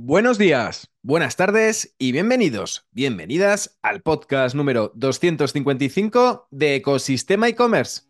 Buenos días, buenas tardes y bienvenidos, bienvenidas al podcast número 255 de Ecosistema e-commerce.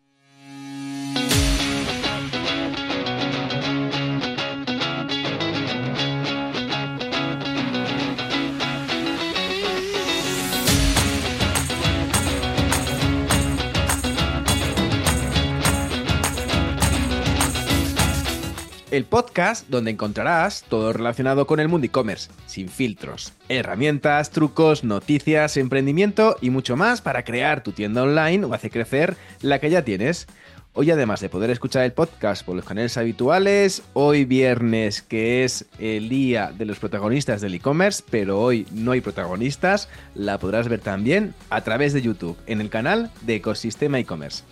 El podcast donde encontrarás todo relacionado con el mundo e-commerce, sin filtros, herramientas, trucos, noticias, emprendimiento y mucho más para crear tu tienda online o hacer crecer la que ya tienes. Hoy además de poder escuchar el podcast por los canales habituales, hoy viernes que es el día de los protagonistas del e-commerce, pero hoy no hay protagonistas, la podrás ver también a través de YouTube en el canal de Ecosistema e-commerce.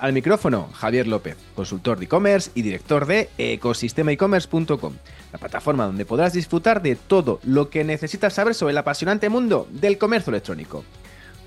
Al micrófono, Javier López, consultor de e-commerce y director de ecosistemaecommerce.com, la plataforma donde podrás disfrutar de todo lo que necesitas saber sobre el apasionante mundo del comercio electrónico.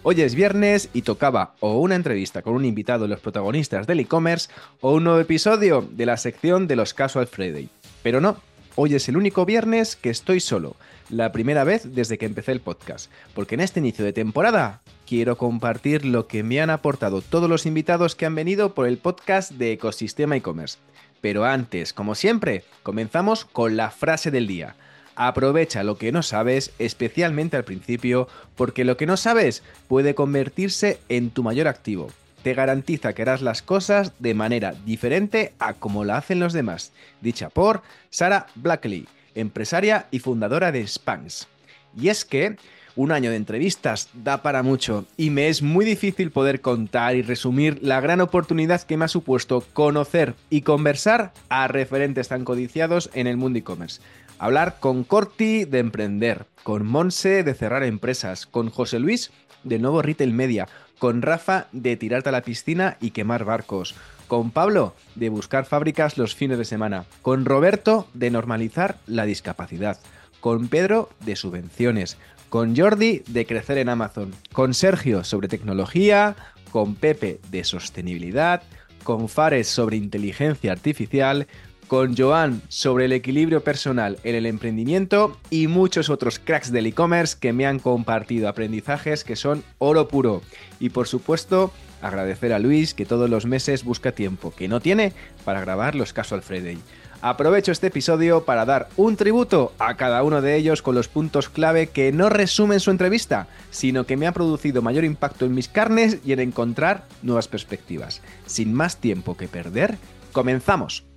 Hoy es viernes y tocaba o una entrevista con un invitado de los protagonistas del e-commerce o un nuevo episodio de la sección de los Casual Friday. Pero no, hoy es el único viernes que estoy solo, la primera vez desde que empecé el podcast, porque en este inicio de temporada quiero compartir lo que me han aportado todos los invitados que han venido por el podcast de Ecosistema e-commerce. Pero antes, como siempre, comenzamos con la frase del día. Aprovecha lo que no sabes, especialmente al principio, porque lo que no sabes puede convertirse en tu mayor activo. Te garantiza que harás las cosas de manera diferente a como la hacen los demás. Dicha por Sara Blackley, empresaria y fundadora de Spanx. Y es que un año de entrevistas da para mucho y me es muy difícil poder contar y resumir la gran oportunidad que me ha supuesto conocer y conversar a referentes tan codiciados en el mundo e-commerce. Hablar con Corti de emprender, con Monse de cerrar empresas, con José Luis de nuevo Retail Media, con Rafa de tirarte a la piscina y quemar barcos, con Pablo de buscar fábricas los fines de semana, con Roberto de normalizar la discapacidad, con Pedro de subvenciones, con Jordi de crecer en Amazon, con Sergio sobre tecnología, con Pepe de sostenibilidad, con Fares sobre inteligencia artificial, con Joan sobre el equilibrio personal en el emprendimiento y muchos otros cracks del e-commerce que me han compartido aprendizajes que son oro puro. Y por supuesto, agradecer a Luis que todos los meses busca tiempo que no tiene para grabar los Casual Friday. Aprovecho este episodio para dar un tributo a cada uno de ellos con los puntos clave que no resumen su entrevista, sino que me ha producido mayor impacto en mis carnes y en encontrar nuevas perspectivas. Sin más tiempo que perder, comenzamos.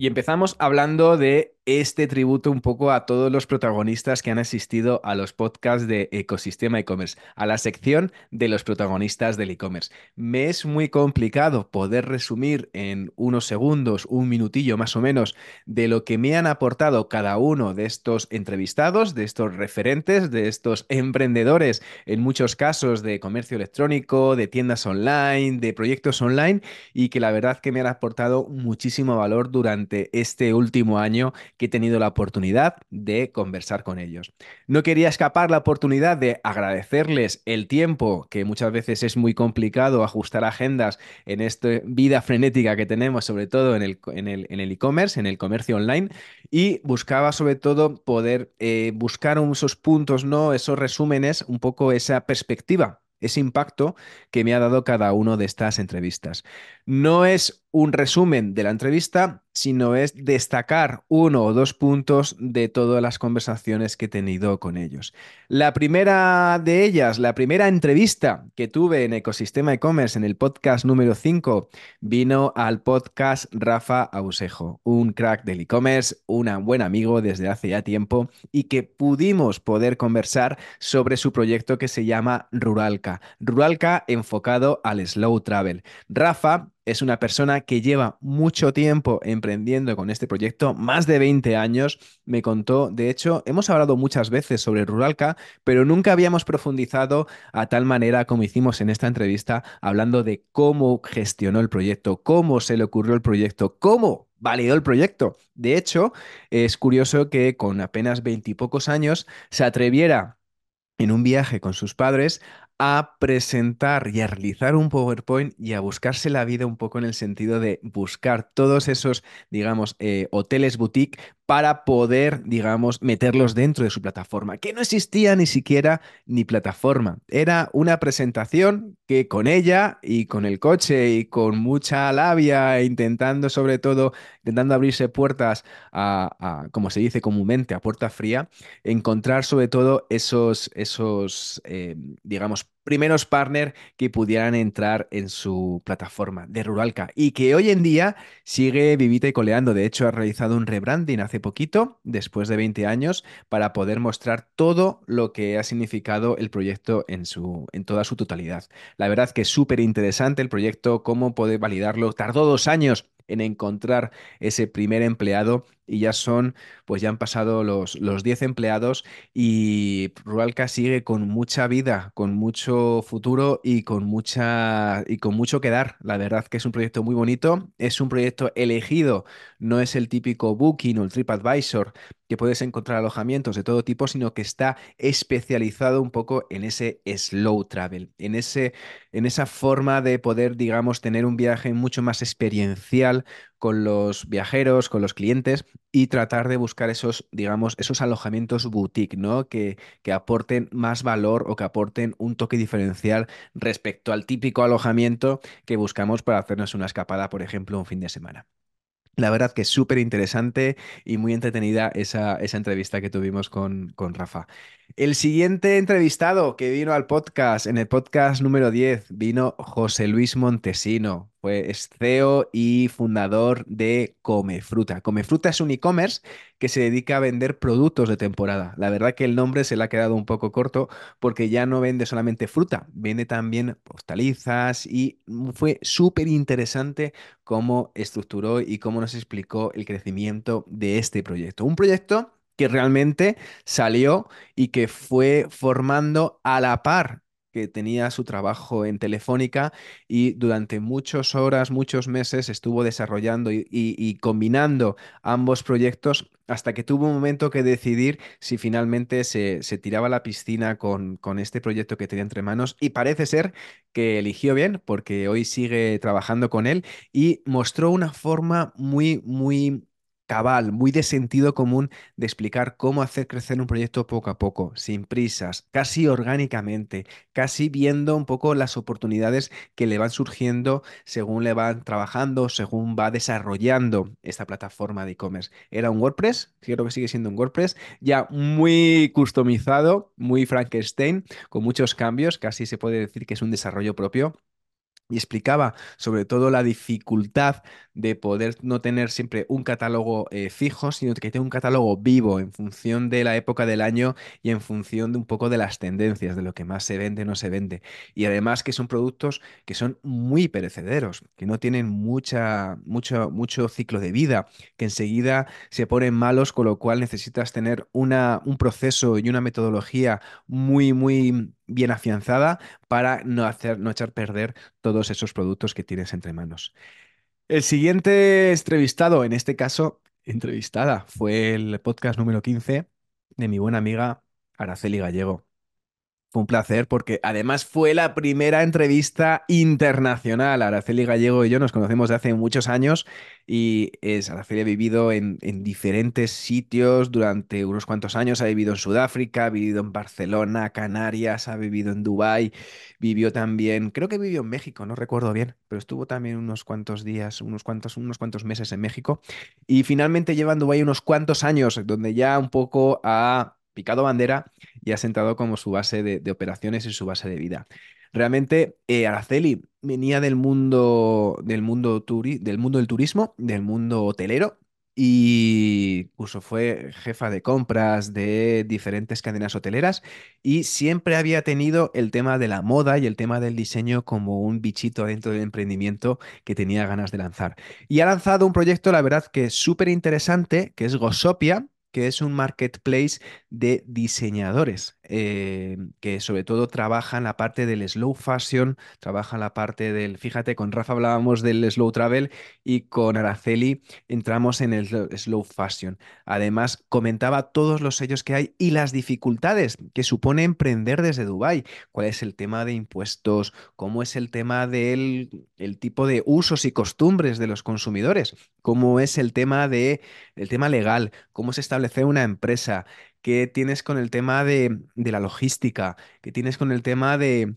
Y empezamos hablando de este tributo un poco a todos los protagonistas que han asistido a los podcasts de Ecosistema e-commerce, a la sección de los protagonistas del e-commerce. Me es muy complicado poder resumir en unos segundos, un minutillo más o menos, de lo que me han aportado cada uno de estos entrevistados, de estos referentes, de estos emprendedores, en muchos casos de comercio electrónico, de tiendas online, de proyectos online, y que la verdad que me han aportado muchísimo valor durante este último año que he tenido la oportunidad de conversar con ellos. No quería escapar la oportunidad de agradecerles el tiempo, que muchas veces es muy complicado ajustar agendas en esta vida frenética que tenemos, sobre todo en el e-commerce, en, el comercio online, y buscaba sobre todo poder eh, buscar esos puntos, ¿no? esos resúmenes, un poco esa perspectiva ese impacto que me ha dado cada uno de estas entrevistas. No es un resumen de la entrevista, sino es destacar uno o dos puntos de todas las conversaciones que he tenido con ellos. La primera de ellas, la primera entrevista que tuve en Ecosistema e-commerce en el podcast número 5, vino al podcast Rafa Ausejo, un crack del e-commerce, un buen amigo desde hace ya tiempo y que pudimos poder conversar sobre su proyecto que se llama Ruralca. Ruralca enfocado al slow travel. Rafa es una persona que lleva mucho tiempo emprendiendo con este proyecto, más de 20 años. Me contó, de hecho, hemos hablado muchas veces sobre Ruralca, pero nunca habíamos profundizado a tal manera como hicimos en esta entrevista, hablando de cómo gestionó el proyecto, cómo se le ocurrió el proyecto, cómo validó el proyecto. De hecho, es curioso que con apenas veintipocos años se atreviera en un viaje con sus padres a presentar y a realizar un PowerPoint y a buscarse la vida un poco en el sentido de buscar todos esos, digamos, eh, hoteles boutique para poder, digamos, meterlos dentro de su plataforma, que no existía ni siquiera ni plataforma. Era una presentación que con ella y con el coche y con mucha labia, intentando sobre todo, intentando abrirse puertas a, como se dice comúnmente, a puerta fría, encontrar sobre todo esos, esos eh, digamos, primeros partners que pudieran entrar en su plataforma de Ruralca y que hoy en día sigue vivita y coleando. De hecho, ha realizado un rebranding hace poquito, después de 20 años, para poder mostrar todo lo que ha significado el proyecto en, su, en toda su totalidad. La verdad que es súper interesante el proyecto, cómo poder validarlo. Tardó dos años en encontrar ese primer empleado y ya son, pues ya han pasado los, los 10 empleados y Rualca sigue con mucha vida, con mucho futuro y con, mucha, y con mucho que dar. La verdad que es un proyecto muy bonito, es un proyecto elegido, no es el típico Booking o el TripAdvisor que puedes encontrar alojamientos de todo tipo, sino que está especializado un poco en ese slow travel, en, ese, en esa forma de poder, digamos, tener un viaje mucho más experiencial con los viajeros, con los clientes y tratar de buscar esos, digamos, esos alojamientos boutique, ¿no? Que, que aporten más valor o que aporten un toque diferencial respecto al típico alojamiento que buscamos para hacernos una escapada, por ejemplo, un fin de semana. La verdad que es súper interesante y muy entretenida esa, esa entrevista que tuvimos con, con, Rafa. El siguiente entrevistado que vino al podcast, en el podcast número 10, vino José Luis Montesino. Fue CEO y fundador de Comefruta. Comefruta es un e-commerce que se dedica a vender productos de temporada. La verdad que el nombre se le ha quedado un poco corto porque ya no vende solamente fruta, vende también hortalizas y fue súper interesante cómo estructuró y cómo nos explicó el crecimiento de este proyecto. Un proyecto que realmente salió y que fue formando a la par que tenía su trabajo en Telefónica y durante muchas horas, muchos meses estuvo desarrollando y, combinando ambos proyectos hasta que tuvo un momento que decidir si finalmente se, tiraba la piscina con, este proyecto que tenía entre manos. Y parece ser que eligió bien porque hoy sigue trabajando con él y mostró una forma muy, muy cabal, muy de sentido común de explicar cómo hacer crecer un proyecto poco a poco, sin prisas, casi orgánicamente, casi viendo un poco las oportunidades que le van surgiendo según le van trabajando, según va desarrollando esta plataforma de e-commerce. Era un WordPress, creo que sigue siendo un WordPress, ya muy customizado, muy Frankenstein, con muchos cambios, casi se puede decir que es un desarrollo propio y explicaba sobre todo la dificultad de poder no tener siempre un catálogo eh, fijo, sino que tener un catálogo vivo en función de la época del año y en función de un poco de las tendencias, de lo que más se vende no se vende. Y además que son productos que son muy perecederos, que no tienen mucha, mucho, mucho ciclo de vida, que enseguida se ponen malos, con lo cual necesitas tener una, un proceso y una metodología muy, muy bien afianzada para no, hacer, no echar perder todos esos productos que tienes entre manos. El siguiente entrevistado, en este caso, entrevistada, fue el podcast número 15 de mi buena amiga Araceli Gallego. Fue un placer porque además fue la primera entrevista internacional. Araceli Gallego y yo nos conocemos de hace muchos años y Araceli ha vivido en, diferentes sitios durante unos cuantos años. Ha vivido en Sudáfrica, ha vivido en Barcelona, Canarias, ha vivido en Dubái, vivió también, creo que vivió en México, no recuerdo bien, pero estuvo también unos cuantos días, unos cuantos, unos cuantos meses en México. Y finalmente lleva en Dubái unos cuantos años, donde ya un poco ha picado bandera y ha sentado como su base de, operaciones y su base de vida. Realmente, eh, Araceli venía del mundo, del mundo, del mundo del turismo, del mundo hotelero, y incluso fue jefa de compras de diferentes cadenas hoteleras y siempre había tenido el tema de la moda y el tema del diseño como un bichito dentro del emprendimiento que tenía ganas de lanzar. Y ha lanzado un proyecto, la verdad, que es súper interesante, que es Gosopia, que es un marketplace de diseñadores. Eh, que sobre todo trabaja en la parte del slow fashion, trabaja en la parte del, fíjate, con Rafa hablábamos del slow travel y con Araceli entramos en el slow fashion. Además, comentaba todos los sellos que hay y las dificultades que supone emprender desde Dubái. ¿Cuál es el tema de impuestos? ¿Cómo es el tema del el tipo de usos y costumbres de los consumidores? ¿Cómo es el tema de el tema legal? ¿Cómo se establece una empresa? ¿Qué tienes con el tema de, de la logística? ¿Qué tienes con el tema de,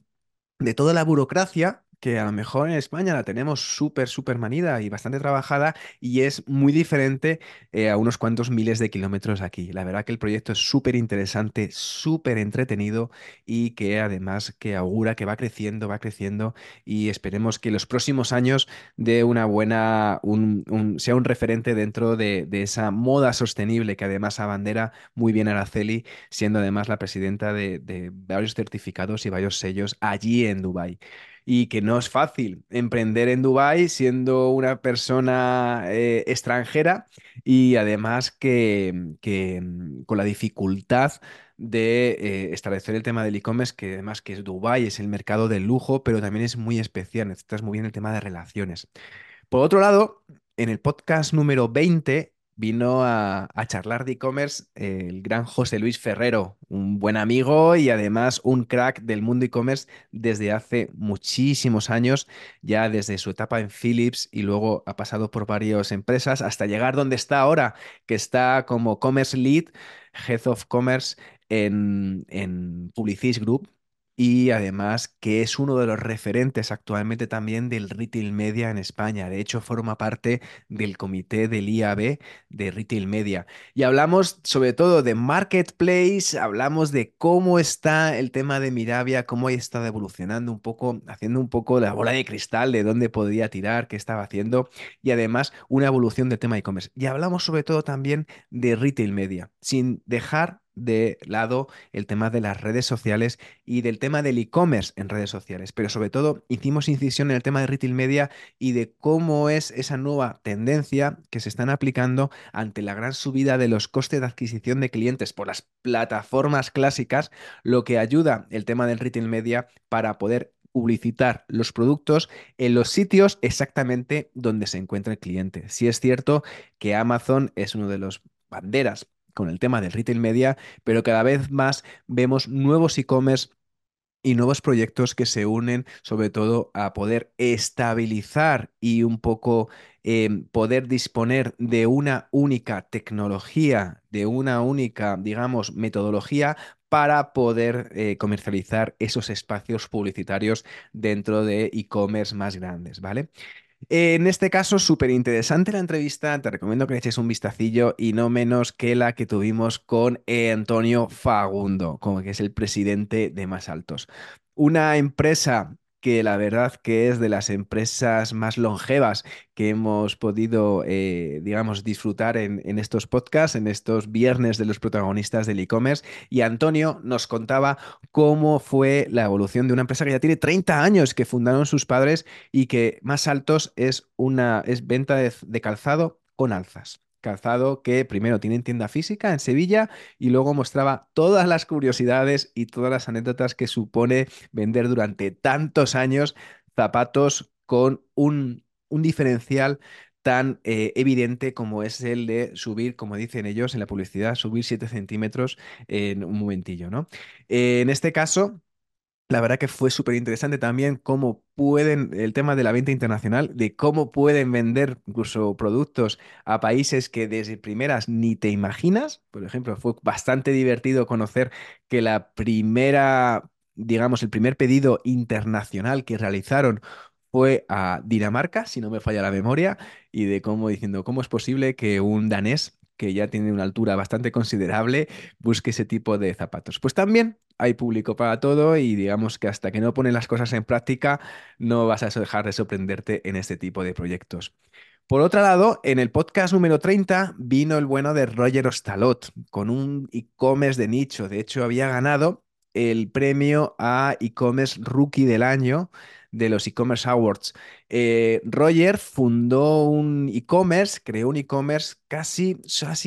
de toda la burocracia que a lo mejor en España la tenemos súper, súper manida y bastante trabajada y es muy diferente eh, a unos cuantos miles de kilómetros aquí. La verdad que el proyecto es súper interesante, súper entretenido y que además que augura que va creciendo, va creciendo y esperemos que los próximos años de una buena, sea un referente dentro de, de, esa moda sostenible que además abandera muy bien Araceli, siendo además la presidenta de, de varios certificados y varios sellos allí en Dubái y que no es fácil emprender en Dubái siendo una persona eh, extranjera y además que, que, mm, con la dificultad de eh, establecer el tema del e-commerce, que además que es Dubái, es el mercado del lujo, pero también es muy especial, necesitas muy bien el tema de relaciones. Por otro lado, en el podcast número 20 vino a, charlar de e-commerce el gran José Luis Ferrero, un buen amigo y además un crack del mundo e-commerce desde hace muchísimos años, ya desde su etapa en Philips y luego ha pasado por varias empresas hasta llegar donde está ahora, que está como Commerce Lead, Head of Commerce en, en Publicis Group, y además que es uno de los referentes actualmente también del retail media en España. De hecho, forma parte del comité del IAB de retail media. Y hablamos sobre todo de marketplace, hablamos de cómo está el tema de Mirabia, cómo estado evolucionando un poco, haciendo un poco la bola de cristal de dónde podría tirar, qué estaba haciendo y además una evolución del tema e-commerce. Y hablamos sobre todo también de retail media, sin dejar de lado el tema de las redes sociales y del tema del e-commerce en redes sociales, pero sobre todo hicimos incisión en el tema de retail media y de cómo es esa nueva tendencia que se están aplicando ante la gran subida de los costes de adquisición de clientes por las plataformas clásicas, lo que ayuda el tema del retail media para poder publicitar los productos en los sitios exactamente donde se encuentra el cliente. Si es cierto que Amazon es uno de los banderas con el tema del retail media, pero cada vez más vemos nuevos e-commerce y nuevos proyectos que se unen sobre todo a poder estabilizar y un poco eh, poder disponer de una única tecnología, de una única, digamos, metodología para poder eh, comercializar esos espacios publicitarios dentro de e-commerce más grandes, ¿vale? En este caso, súper interesante la entrevista, te recomiendo que le eches un vistacillo y no menos que la que tuvimos con eh, Antonio Fagundo, como que es el presidente de Más Altos. Una empresa que la verdad que es de las empresas más longevas que hemos podido, eh, digamos, disfrutar en, estos podcasts, en estos viernes de los protagonistas del e-commerce. Y Antonio nos contaba cómo fue la evolución de una empresa que ya tiene 30 años, que fundaron sus padres y que más altos es una es venta de calzado con alzas calzado que primero tiene tienda física en Sevilla y luego mostraba todas las curiosidades y todas las anécdotas que supone vender durante tantos años zapatos con un, un diferencial tan eh, evidente como es el de subir, como dicen ellos en la publicidad, subir 7 centímetros en un momentillo, ¿no? Eh, en este caso, la verdad que fue súper interesante también cómo pueden, el tema de la venta internacional, de cómo pueden vender incluso productos a países que desde primeras ni te imaginas. Por ejemplo, fue bastante divertido conocer que la primera, digamos, el primer pedido internacional que realizaron fue a Dinamarca, si no me falla la memoria, y de cómo diciendo, ¿cómo es posible que un danés que ya tiene una altura bastante considerable, busque ese tipo de zapatos. Pues también hay público para todo y digamos que hasta que no ponen las cosas en práctica no vas a dejar de sorprenderte en este tipo de proyectos. Por otro lado, en el podcast número 30 vino el bueno de Roger Ostalot con un e-commerce de nicho. De hecho, había ganado el premio a e-commerce rookie del año de los e-commerce awards. Eh, Roger fundó un e-commerce, creó un e-commerce casi,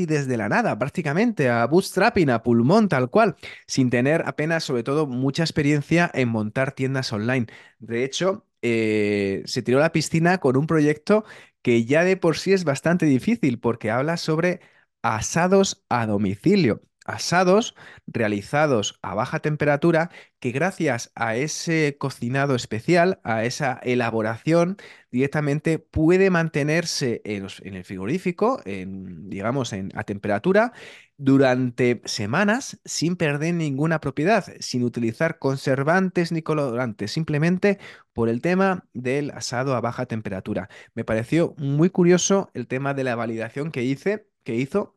desde la nada, prácticamente, a bootstrapping, a pulmón, tal cual, sin tener apenas, sobre todo, mucha experiencia en montar tiendas online. De hecho, eh, se tiró a la piscina con un proyecto que ya de por sí es bastante difícil porque habla sobre asados a domicilio. Asados realizados a baja temperatura que gracias a ese cocinado especial, a esa elaboración, directamente puede mantenerse en, el frigorífico, digamos, en, a temperatura, durante semanas sin perder ninguna propiedad, sin utilizar conservantes ni colorantes, simplemente por el tema del asado a baja temperatura. Me pareció muy curioso el tema de la validación que hice, que hizo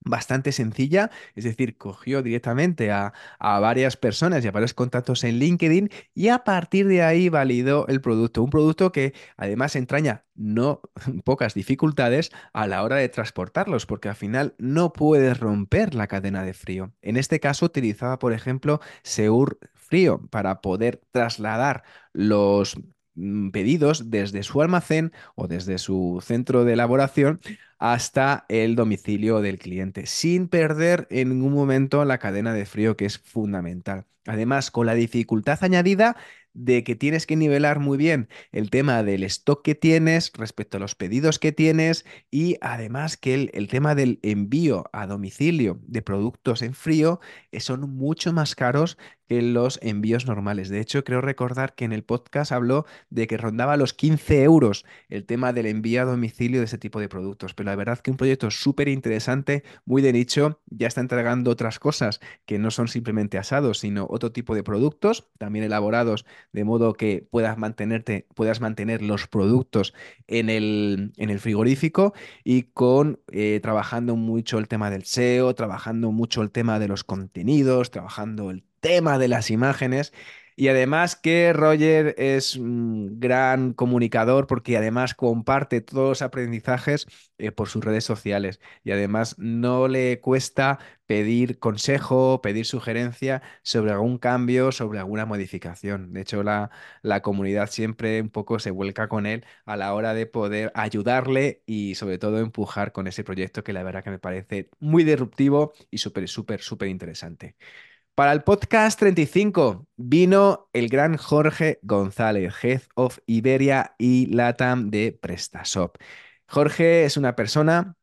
bastante sencilla, es decir, cogió directamente a, varias personas y a varios contactos en LinkedIn y a partir de ahí validó el producto, un producto que además entraña no pocas dificultades a la hora de transportarlos, porque al final no puedes romper la cadena de frío. En este caso utilizaba, por ejemplo, Seur Frío para poder trasladar los pedidos desde su almacén o desde su centro de elaboración hasta el domicilio del cliente, sin perder en ningún momento la cadena de frío que es fundamental. Además, con la dificultad añadida de que tienes que nivelar muy bien el tema del stock que tienes respecto a los pedidos que tienes y además que el, tema del envío a domicilio de productos en frío eh, son mucho más caros que los envíos normales. De hecho, creo recordar que en el podcast habló de que rondaba los 15 euros el tema del envío a domicilio de ese tipo de productos. Pero la verdad que un proyecto súper interesante, muy de nicho, ya está entregando otras cosas que no son simplemente asados, sino otro tipo de productos, también elaborados de modo que puedas mantenerte, puedas mantener los productos en el, en el frigorífico y con eh, trabajando mucho el tema del SEO, trabajando mucho el tema de los contenidos, trabajando el tema de las imágenes. Y además que Roger es un gran comunicador porque además comparte todos los aprendizajes eh, por sus redes sociales. Y además no le cuesta pedir consejo, pedir sugerencia sobre algún cambio, sobre alguna modificación. De hecho, la, la comunidad siempre un poco se vuelca con él a la hora de poder ayudarle y sobre todo empujar con ese proyecto que la verdad que me parece muy disruptivo y súper, súper, súper interesante. Para el podcast 35 vino el gran Jorge González, Head of Iberia y Latam de PrestaShop. Jorge es una persona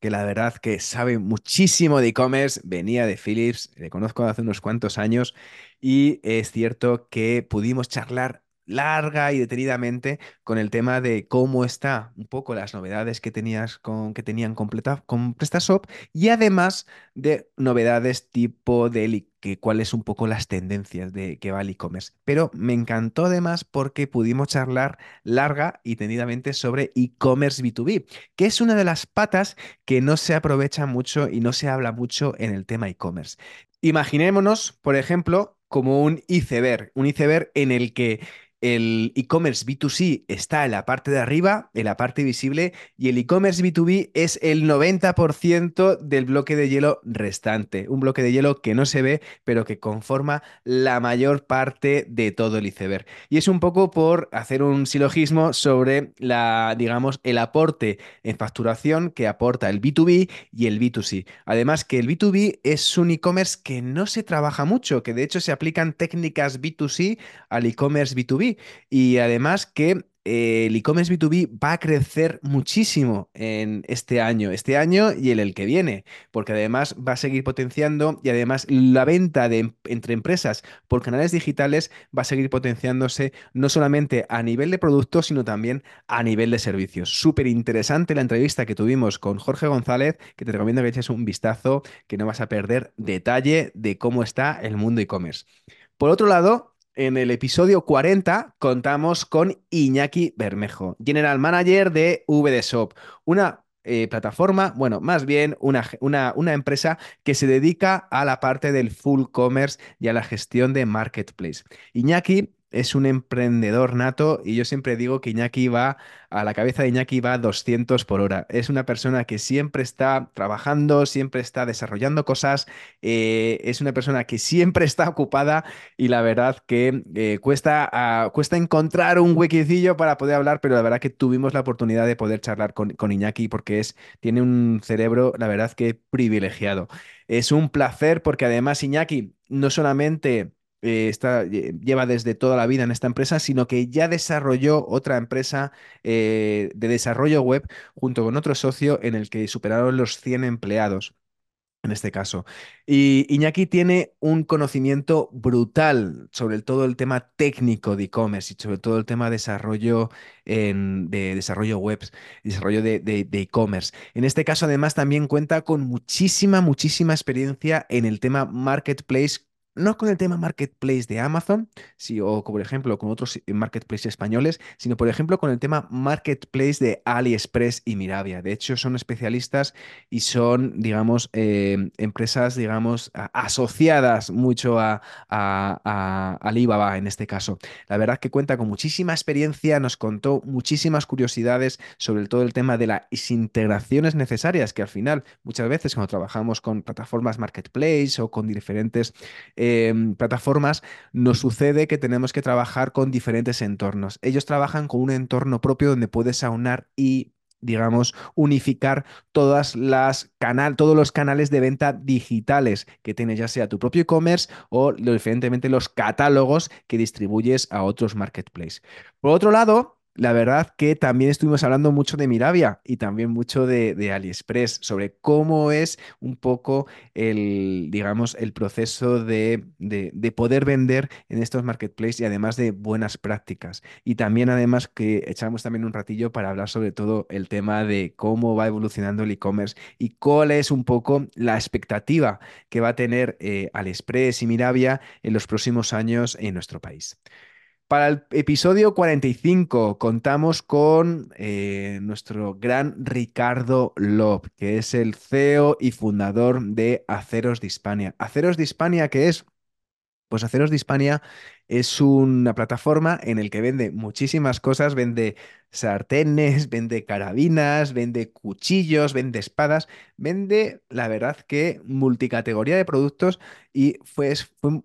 que la verdad que sabe muchísimo de e-commerce, venía de Philips, le conozco hace unos cuantos años y es cierto que pudimos charlar larga y detenidamente con el tema de cómo está un poco las novedades que tenías con que tenían completa, con PrestaShop y además de novedades tipo de que cuáles un poco las tendencias de que va el e-commerce. Pero me encantó además porque pudimos charlar larga y tenidamente sobre e-commerce B2B, que es una de las patas que no se aprovecha mucho y no se habla mucho en el tema e-commerce. Imaginémonos, por ejemplo, como un iceberg, un iceberg en el que el e-commerce B2C está en la parte de arriba, en la parte visible, y el e-commerce B2B es el 90% del bloque de hielo restante. Un bloque de hielo que no se ve, pero que conforma la mayor parte de todo el iceberg. Y es un poco por hacer un silogismo sobre la, digamos, el aporte en facturación que aporta el B2B y el B2C. Además que el B2B es un e-commerce que no se trabaja mucho, que de hecho se aplican técnicas B2C al e-commerce B2B y además que eh, el e-commerce B2B va a crecer muchísimo en este año, este año y en el que viene, porque además va a seguir potenciando y además la venta de, em, entre empresas por canales digitales va a seguir potenciándose no solamente a nivel de productos, sino también a nivel de servicios. Súper interesante la entrevista que tuvimos con Jorge González, que te recomiendo que eches un vistazo, que no vas a perder detalle de cómo está el mundo e-commerce. Por otro lado, en el episodio 40 contamos con Iñaki Bermejo, General Manager de VDShop, una eh, plataforma, bueno, más bien una, una, empresa que se dedica a la parte del full commerce y a la gestión de marketplace. Iñaki es un emprendedor nato y yo siempre digo que Iñaki va, a la cabeza de Iñaki va a 200 por hora. Es una persona que siempre está trabajando, siempre está desarrollando cosas, eh, es una persona que siempre está ocupada y la verdad que eh, cuesta, ah, cuesta encontrar un huequecillo para poder hablar, pero la verdad que tuvimos la oportunidad de poder charlar con, con Iñaki porque es, tiene un cerebro, la verdad que privilegiado. Es un placer porque además Iñaki no solamente eh, lleva desde toda la vida en esta empresa, sino que ya desarrolló otra empresa eh, de desarrollo web junto con otro socio en el que superaron los 100 empleados en este caso. Y Iñaki tiene un conocimiento brutal sobre todo el tema técnico de e-commerce y sobre todo el tema de desarrollo, de desarrollo web, desarrollo de e-commerce. en este caso, además, también cuenta con muchísima, muchísima experiencia en el tema marketplace no con el tema marketplace de Amazon, sí, o por ejemplo con otros eh, marketplaces españoles, sino por ejemplo con el tema marketplace de AliExpress y Mirabia. De hecho, son especialistas y son, digamos, eh, empresas, digamos, asociadas mucho a, a, Alibaba en este caso. La verdad que cuenta con muchísima experiencia, nos contó muchísimas curiosidades sobre todo el tema de las integraciones necesarias, que al final, muchas veces cuando trabajamos con plataformas marketplace o con diferentes Em, plataformas, nos sucede que tenemos que trabajar con diferentes entornos. Ellos trabajan con un entorno propio donde puedes aunar y digamos, unificar todas las canal, todos los canales de venta digitales que tienes, ya sea tu propio e-commerce o, diferentemente, los catálogos que distribuyes a otros marketplaces. Por otro lado, la verdad que también estuvimos hablando mucho de Mirabia y también mucho de, AliExpress, sobre cómo es un poco el, digamos, el proceso de, de, poder vender en estos marketplaces y además de buenas prácticas. Y también además que echamos también un ratillo para hablar sobre todo el tema de cómo va evolucionando el e-commerce y cuál es un poco la expectativa que va a tener eh, AliExpress y Mirabia en los próximos años en nuestro país. Para el episodio 45 contamos con eh, nuestro gran Ricardo Lop, que es el CEO y fundador de Aceros de Hispania. Aceros de Hispania, que es pues Aceros de Hispania es una plataforma en el que vende muchísimas cosas, vende sartenes, vende carabinas, vende cuchillos, vende espadas, vende, la verdad que multicategoría de productos y fue,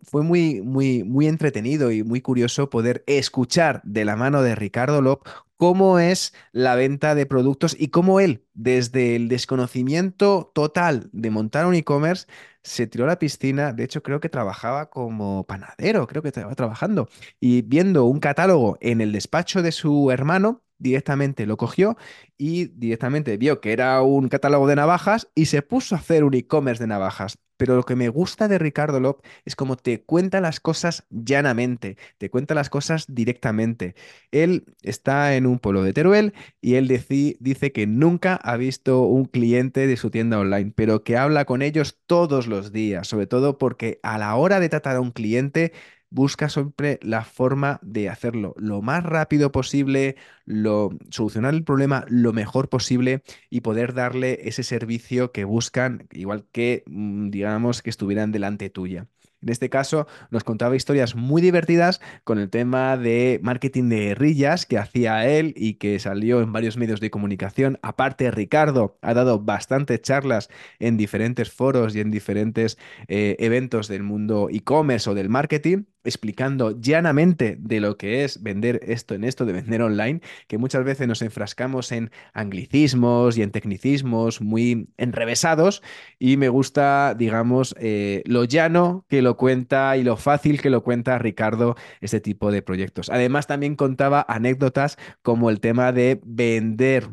fue, muy, muy, muy entretenido y muy curioso poder escuchar de la mano de Ricardo Lop cómo es la venta de productos y cómo él, desde el desconocimiento total de montar un e-commerce, se tiró a la piscina. De hecho, creo que trabajaba como panadero, creo que estaba trabajando. Y viendo un catálogo en el despacho de su hermano, directamente lo cogió y directamente vio que era un catálogo de navajas y se puso a hacer un e-commerce de navajas. Pero lo que me gusta de Ricardo Lop es como te cuenta las cosas llanamente, te cuenta las cosas directamente. Él está en un pueblo de Teruel y él dice que nunca ha visto un cliente de su tienda online, pero que habla con ellos todos los días, sobre todo porque a la hora de tratar a un cliente busca siempre la forma de hacerlo lo más rápido posible, lo, solucionar el problema lo mejor posible y poder darle ese servicio que buscan, igual que, mm, digamos, que estuvieran delante tuya. En este caso, nos contaba historias muy divertidas con el tema de marketing de guerrillas que hacía él y que salió en varios medios de comunicación. Aparte, Ricardo ha dado bastantes charlas en diferentes foros y en diferentes eh, eventos del mundo e-commerce o del marketing explicando llanamente de lo que es vender esto en esto de vender online, que muchas veces nos enfrascamos en anglicismos y en tecnicismos muy enrevesados y me gusta, digamos, eh, lo llano que lo cuenta y lo fácil que lo cuenta Ricardo este tipo de proyectos. Además, también contaba anécdotas como el tema de vender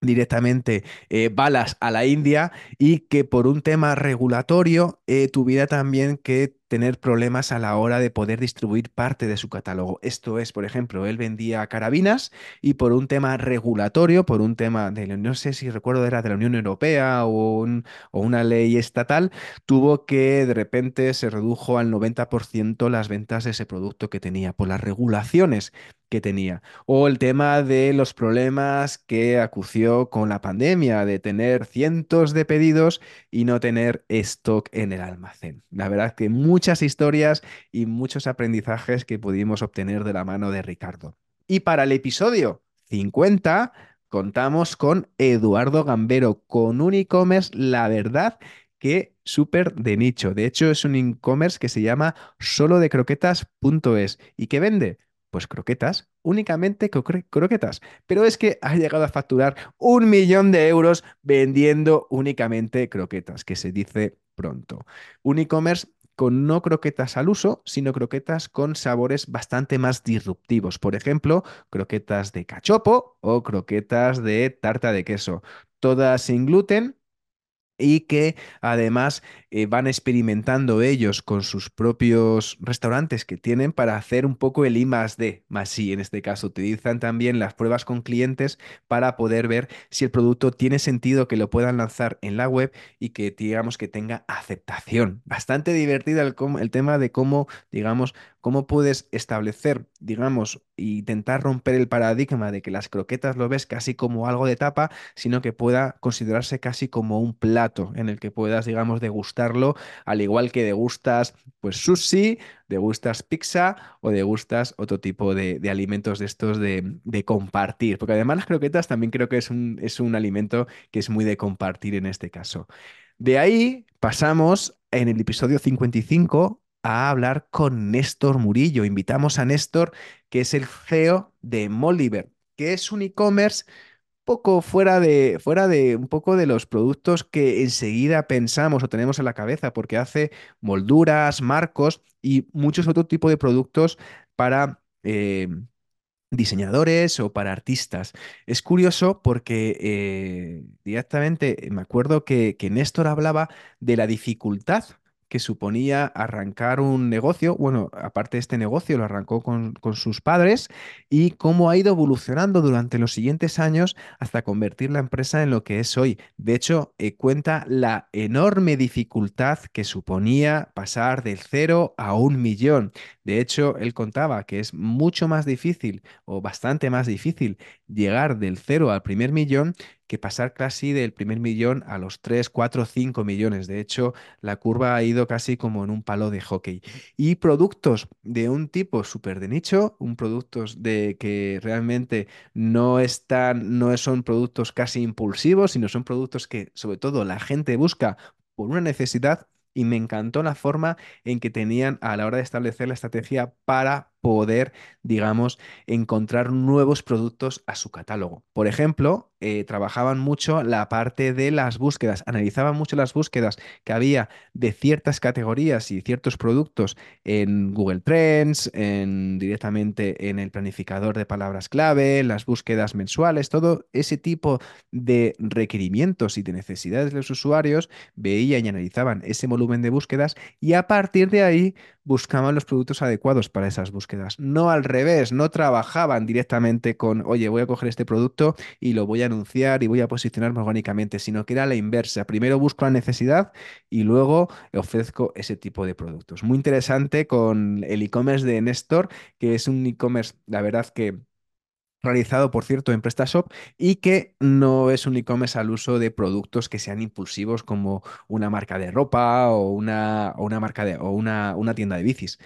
directamente eh, balas a la India y que por un tema regulatorio eh, tuviera también que tener problemas a la hora de poder distribuir parte de su catálogo. Esto es, por ejemplo, él vendía carabinas y por un tema regulatorio, por un tema de, no sé si recuerdo era de la Unión Europea o, o una ley estatal, tuvo que de repente se redujo al 90% las ventas de ese producto que tenía por las regulaciones que tenía. O el tema de los problemas que acució con la pandemia, de tener cientos de pedidos y no tener stock en el almacén. La verdad que muy muchas historias y muchos aprendizajes que pudimos obtener de la mano de Ricardo. Y para el episodio 50 contamos con Eduardo Gambero, con un e-commerce, la verdad que súper de nicho. De hecho, es un e-commerce que se llama solo de croquetas.es y que vende pues croquetas, únicamente croquetas. Pero es que ha llegado a facturar un millón de euros vendiendo únicamente croquetas, que se dice pronto. Un e-commerce con no croquetas al uso, sino croquetas con sabores bastante más disruptivos. Por ejemplo, croquetas de cachopo o croquetas de tarta de queso. Todas sin gluten y que además eh, van experimentando ellos con sus propios restaurantes que tienen para hacer un poco el I más D, más I en este caso. Utilizan también las pruebas con clientes para poder ver si el producto tiene sentido que lo puedan lanzar en la web y que digamos que tenga aceptación. Bastante divertida el, el tema de cómo, digamos, cómo puedes establecer, digamos, e intentar romper el paradigma de que las croquetas lo ves casi como algo de tapa, sino que pueda considerarse casi como un plato en el que puedas, digamos, al igual que degustas, pues, sushi, degustas pizza o degustas otro tipo de, alimentos de estos de, de, compartir. Porque además las croquetas también creo que es un, es un alimento que es muy de compartir en este caso. De ahí pasamos en el episodio 55 a hablar con Néstor Murillo. Invitamos a Néstor, que es el CEO de Moliver, que es un e-commerce poco fuera de, fuera de un poco de los productos que enseguida pensamos o tenemos en la cabeza, porque hace molduras, marcos y muchos otros tipos de productos para eh, diseñadores o para artistas. Es curioso porque eh, directamente me acuerdo que, que Néstor hablaba de la dificultad que suponía arrancar un negocio. Bueno, aparte de este negocio, lo arrancó con, sus padres y cómo ha ido evolucionando durante los siguientes años hasta convertir la empresa en lo que es hoy. De hecho, eh, cuenta la enorme dificultad que suponía pasar del cero a un millón. De hecho, él contaba que es mucho más difícil o bastante más difícil llegar del cero al primer millón que pasar casi del primer millón a los 3, 4, 5 millones. De hecho, la curva ha ido casi como en un palo de hockey. Y productos de un tipo súper de nicho, un productos de que realmente no están, no son productos casi impulsivos, sino son productos que sobre todo la gente busca por una necesidad y me encantó la forma en que tenían a la hora de establecer la estrategia para poder, digamos, encontrar nuevos productos a su catálogo. Por ejemplo, eh, trabajaban mucho la parte de las búsquedas, analizaban mucho las búsquedas que había de ciertas categorías y ciertos productos en Google Trends, en, directamente en el planificador de palabras clave, las búsquedas mensuales, todo ese tipo de requerimientos y de necesidades de los usuarios, veían y analizaban ese volumen de búsquedas y a partir de ahí buscaban los productos adecuados para esas búsquedas. No al revés, no trabajaban directamente con, oye, voy a coger este producto y lo voy a anunciar y voy a posicionarme orgánicamente, sino que era la inversa. Primero busco la necesidad y luego ofrezco ese tipo de productos. Muy interesante con el e-commerce de Nestor, que es un e-commerce, la verdad que realizado, por cierto, en PrestaShop y que no es un e-commerce al uso de productos que sean impulsivos como una marca de ropa o una, una marca de, o una, una tienda de bicis.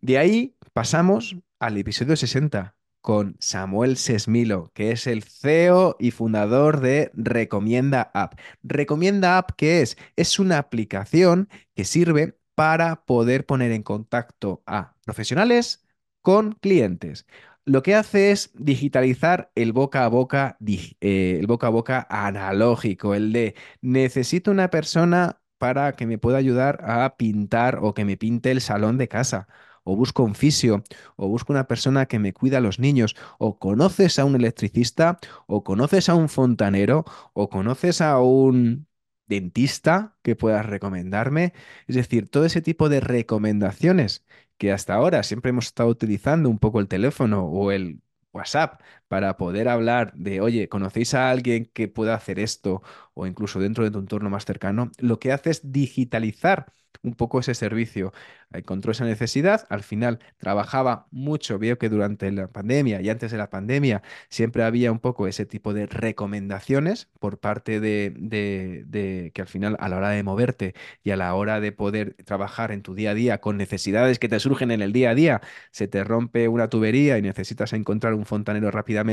De ahí pasamos al episodio 60 con Samuel Sesmilo, que es el CEO y fundador de Recomienda App. Recomienda App, ¿qué es? Es una aplicación que sirve para poder poner en contacto a profesionales con clientes lo que hace es digitalizar el boca a boca, eh, el boca a boca analógico, el de necesito una persona para que me pueda ayudar a pintar o que me pinte el salón de casa. O busco un fisio, o busco una persona que me cuida a los niños, o conoces a un electricista, o conoces a un fontanero, o conoces a un dentista que puedas recomendarme. Es decir, todo ese tipo de recomendaciones que hasta ahora siempre hemos estado utilizando un poco el teléfono o el WhatsApp para poder hablar de, oye, ¿conocéis a alguien que pueda hacer esto? O incluso dentro de tu entorno más cercano, lo que hace es digitalizar un poco ese servicio. Encontró esa necesidad, al final trabajaba mucho, veo que durante la pandemia y antes de la pandemia siempre había un poco ese tipo de recomendaciones por parte de, de, que al final a la hora de moverte y a la hora de poder trabajar en tu día a día con necesidades que te surgen en el día a día, se te rompe una tubería y necesitas encontrar un fontanero rápidamente,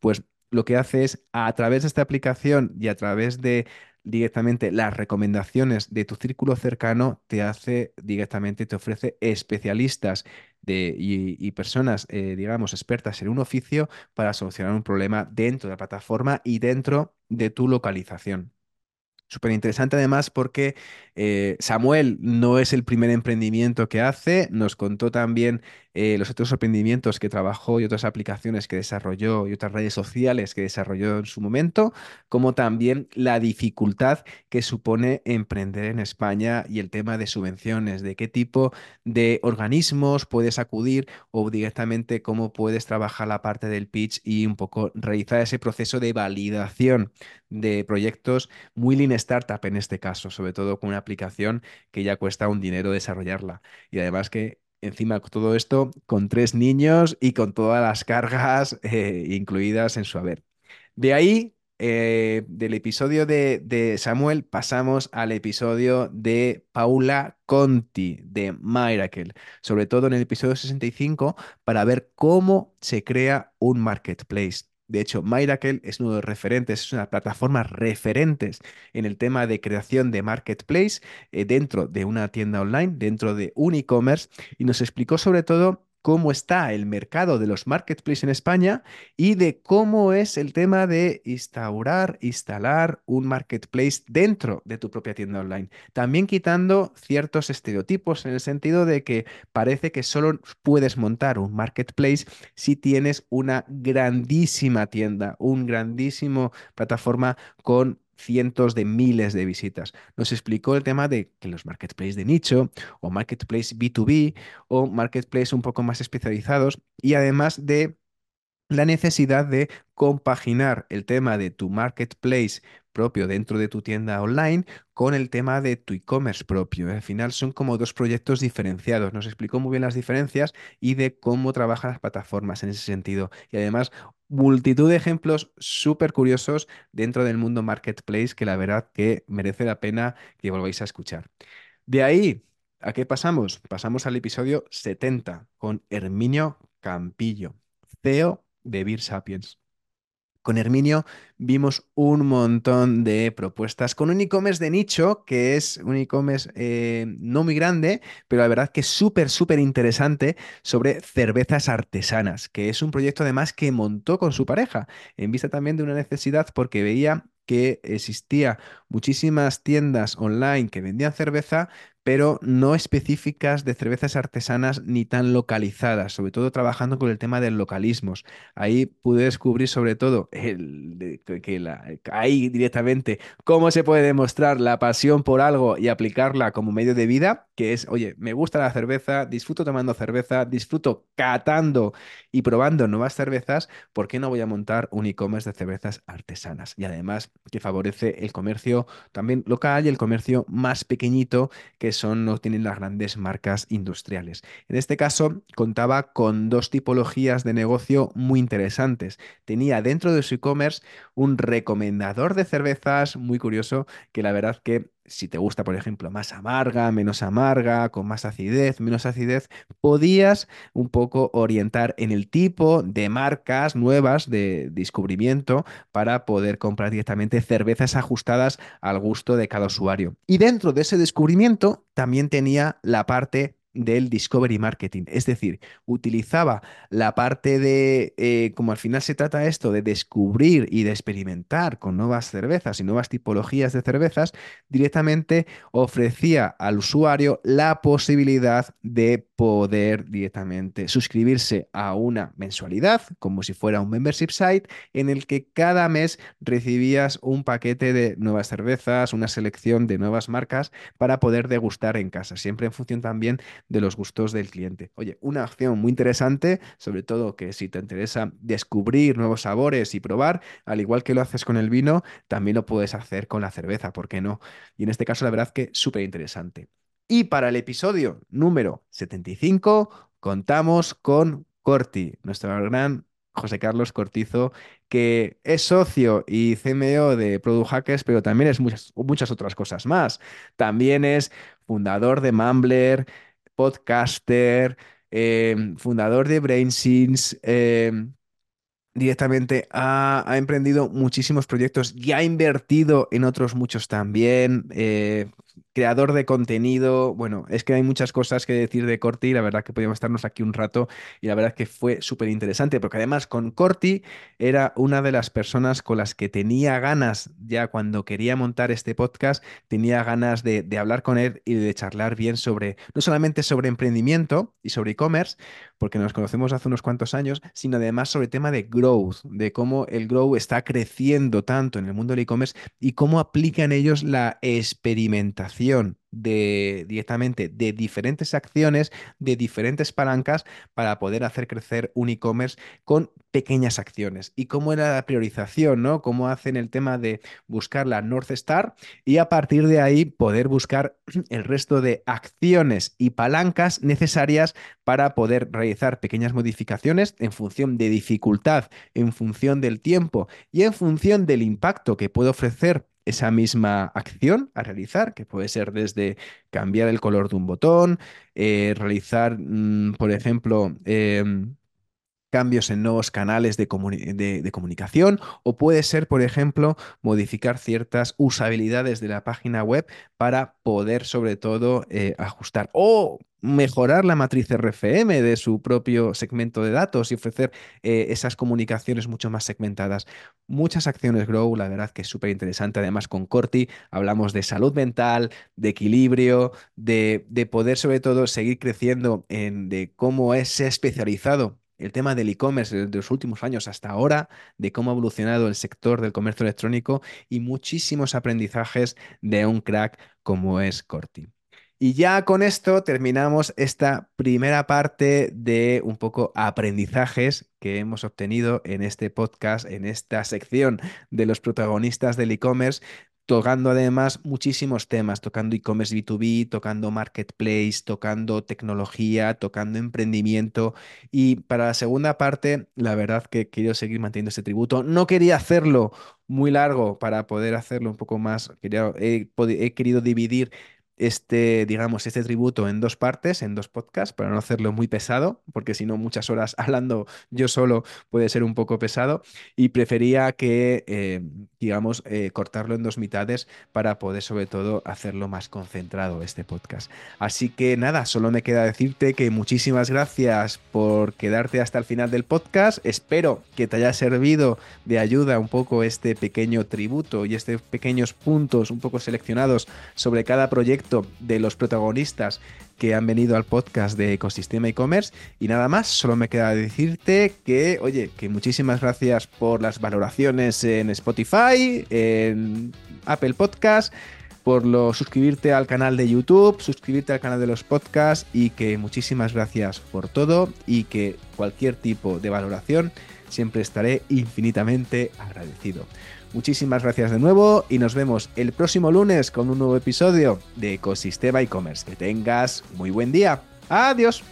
pues lo que hace es a través de esta aplicación y a través de directamente las recomendaciones de tu círculo cercano, te hace directamente, te ofrece especialistas de, y, personas, eh, digamos, expertas en un oficio para solucionar un problema dentro de la plataforma y dentro de tu localización. Súper interesante además porque eh, Samuel no es el primer emprendimiento que hace, nos contó también eh, los otros emprendimientos que trabajó y otras aplicaciones que desarrolló y otras redes sociales que desarrolló en su momento, como también la dificultad que supone emprender en España y el tema de subvenciones, de qué tipo de organismos puedes acudir o directamente cómo puedes trabajar la parte del pitch y un poco realizar ese proceso de validación de proyectos muy lean startup en este caso, sobre todo con una aplicación que ya cuesta un dinero desarrollarla. Y además que encima todo esto con tres niños y con todas las cargas eh, incluidas en su haber. De ahí, eh, del episodio de, de, Samuel, pasamos al episodio de Paula Conti, de Miracle, sobre todo en el episodio 65, para ver cómo se crea un marketplace. De hecho, Miracle es uno de los referentes, es una plataforma referentes en el tema de creación de marketplace eh, dentro de una tienda online, dentro de un e-commerce, y nos explicó sobre todo cómo está el mercado de los marketplaces en España y de cómo es el tema de instaurar, instalar un marketplace dentro de tu propia tienda online. También quitando ciertos estereotipos en el sentido de que parece que solo puedes montar un marketplace si tienes una grandísima tienda, un grandísimo plataforma con cientos de miles de visitas. Nos explicó el tema de que los marketplaces de nicho o marketplace B2B o marketplace un poco más especializados y además de la necesidad de compaginar el tema de tu marketplace propio dentro de tu tienda online con el tema de tu e-commerce propio. Al final son como dos proyectos diferenciados. Nos explicó muy bien las diferencias y de cómo trabajan las plataformas en ese sentido. Y además, multitud de ejemplos súper curiosos dentro del mundo marketplace que la verdad que merece la pena que volváis a escuchar. De ahí, ¿a qué pasamos? Pasamos al episodio 70 con Herminio Campillo, CEO de Beer Sapiens. Con Herminio vimos un montón de propuestas con un e-commerce de nicho, que es un e-commerce eh, no muy grande, pero la verdad que es súper, súper interesante sobre cervezas artesanas, que es un proyecto además que montó con su pareja, en vista también de una necesidad porque veía que existía muchísimas tiendas online que vendían cerveza, pero no específicas de cervezas artesanas ni tan localizadas, sobre todo trabajando con el tema de localismos. Ahí pude descubrir sobre todo el, que la, ahí directamente cómo se puede demostrar la pasión por algo y aplicarla como medio de vida, que es, oye, me gusta la cerveza, disfruto tomando cerveza, disfruto catando y probando nuevas cervezas, ¿por qué no voy a montar un e-commerce de cervezas artesanas? Y además que favorece el comercio también local y el comercio más pequeñito que son, no tienen las grandes marcas industriales. En este caso, contaba con dos tipologías de negocio muy interesantes. Tenía dentro de su e-commerce un recomendador de cervezas muy curioso que la verdad que si te gusta, por ejemplo, más amarga, menos amarga, con más acidez, menos acidez, podías un poco orientar en el tipo de marcas nuevas de descubrimiento para poder comprar directamente cervezas ajustadas al gusto de cada usuario. Y dentro de ese descubrimiento también tenía la parte del discovery marketing. Es decir, utilizaba la parte de, eh, como al final se trata esto, de descubrir y de experimentar con nuevas cervezas y nuevas tipologías de cervezas, directamente ofrecía al usuario la posibilidad de poder directamente suscribirse a una mensualidad, como si fuera un membership site, en el que cada mes recibías un paquete de nuevas cervezas, una selección de nuevas marcas para poder degustar en casa, siempre en función también de los gustos del cliente. Oye, una acción muy interesante, sobre todo que si te interesa descubrir nuevos sabores y probar, al igual que lo haces con el vino, también lo puedes hacer con la cerveza, ¿por qué no? Y en este caso, la verdad que súper interesante. Y para el episodio número 75, contamos con Corti, nuestro gran José Carlos Cortizo, que es socio y CMO de Product Hackers, pero también es muchas, muchas otras cosas más. También es fundador de Mumbler, podcaster, eh, fundador de BrainSins, eh, directamente ha, emprendido muchísimos proyectos y ha invertido en otros muchos también. Eh, creador de contenido. Bueno, es que hay muchas cosas que decir de Corti. La verdad que podíamos estarnos aquí un rato y la verdad que fue súper interesante porque además con Corti era una de las personas con las que tenía ganas ya cuando quería montar este podcast, tenía ganas de, hablar con él y de charlar bien sobre, no solamente sobre emprendimiento y sobre e-commerce, porque nos conocemos hace unos cuantos años, sino además sobre el tema de growth, de cómo el grow está creciendo tanto en el mundo del e-commerce y cómo aplican ellos la experimentación de directamente de diferentes acciones, de diferentes palancas para poder hacer crecer un e-commerce con pequeñas acciones. Y cómo era la priorización, ¿no? Cómo hacen el tema de buscar la North Star y a partir de ahí poder buscar el resto de acciones y palancas necesarias para poder realizar pequeñas modificaciones en función de dificultad, en función del tiempo y en función del impacto que puede ofrecer esa misma acción a realizar, que puede ser desde cambiar el color de un botón, eh, realizar, mm, por ejemplo, em, cambios en nuevos canales de, comunicación o puede ser, por ejemplo, modificar ciertas usabilidades de la página web para poder sobre todo eh, ajustar o mejorar la matriz RFM de su propio segmento de datos y ofrecer eh, esas comunicaciones mucho más segmentadas. Muchas acciones Grow, la verdad que es súper interesante. Además, con Corti hablamos de salud mental, de equilibrio, de, de poder sobre todo seguir creciendo en de cómo es especializado el tema del e-commerce de los últimos años hasta ahora, de cómo ha evolucionado el sector del comercio electrónico y muchísimos aprendizajes de un crack como es Corti. Y ya con esto terminamos esta primera parte de un poco aprendizajes que hemos obtenido en este podcast, en esta sección de los protagonistas del e-commerce, tocando además muchísimos temas, tocando e-commerce B2B, tocando marketplace, tocando tecnología, tocando emprendimiento. Y para la segunda parte, la verdad que quiero seguir manteniendo este tributo. No quería hacerlo muy largo para poder hacerlo un poco más. Quería, he querido dividir este, digamos, este tributo en dos partes, en dos podcasts, para no hacerlo muy pesado, porque si no, muchas horas hablando yo solo puede ser un poco pesado, y prefería que, eh, digamos, eh, cortarlo en dos mitades para poder sobre todo hacerlo más concentrado este podcast. Así que nada, solo me queda decirte que muchísimas gracias por quedarte hasta el final del podcast, espero que te haya servido de ayuda un poco este pequeño tributo y estos pequeños puntos un poco seleccionados sobre cada proyecto de los protagonistas que han venido al podcast de Ecosistema e-commerce. Y nada más, solo me queda decirte que, oye, que muchísimas gracias por las valoraciones en Spotify, en Apple Podcast, por lo suscribirte al canal de YouTube, suscribirte al canal de los podcasts y que muchísimas gracias por todo y que cualquier tipo de valoración siempre estaré infinitamente agradecido. Muchísimas gracias de nuevo y nos vemos el próximo lunes con un nuevo episodio de Ecosistema e-commerce. Que tengas muy buen día. Adiós.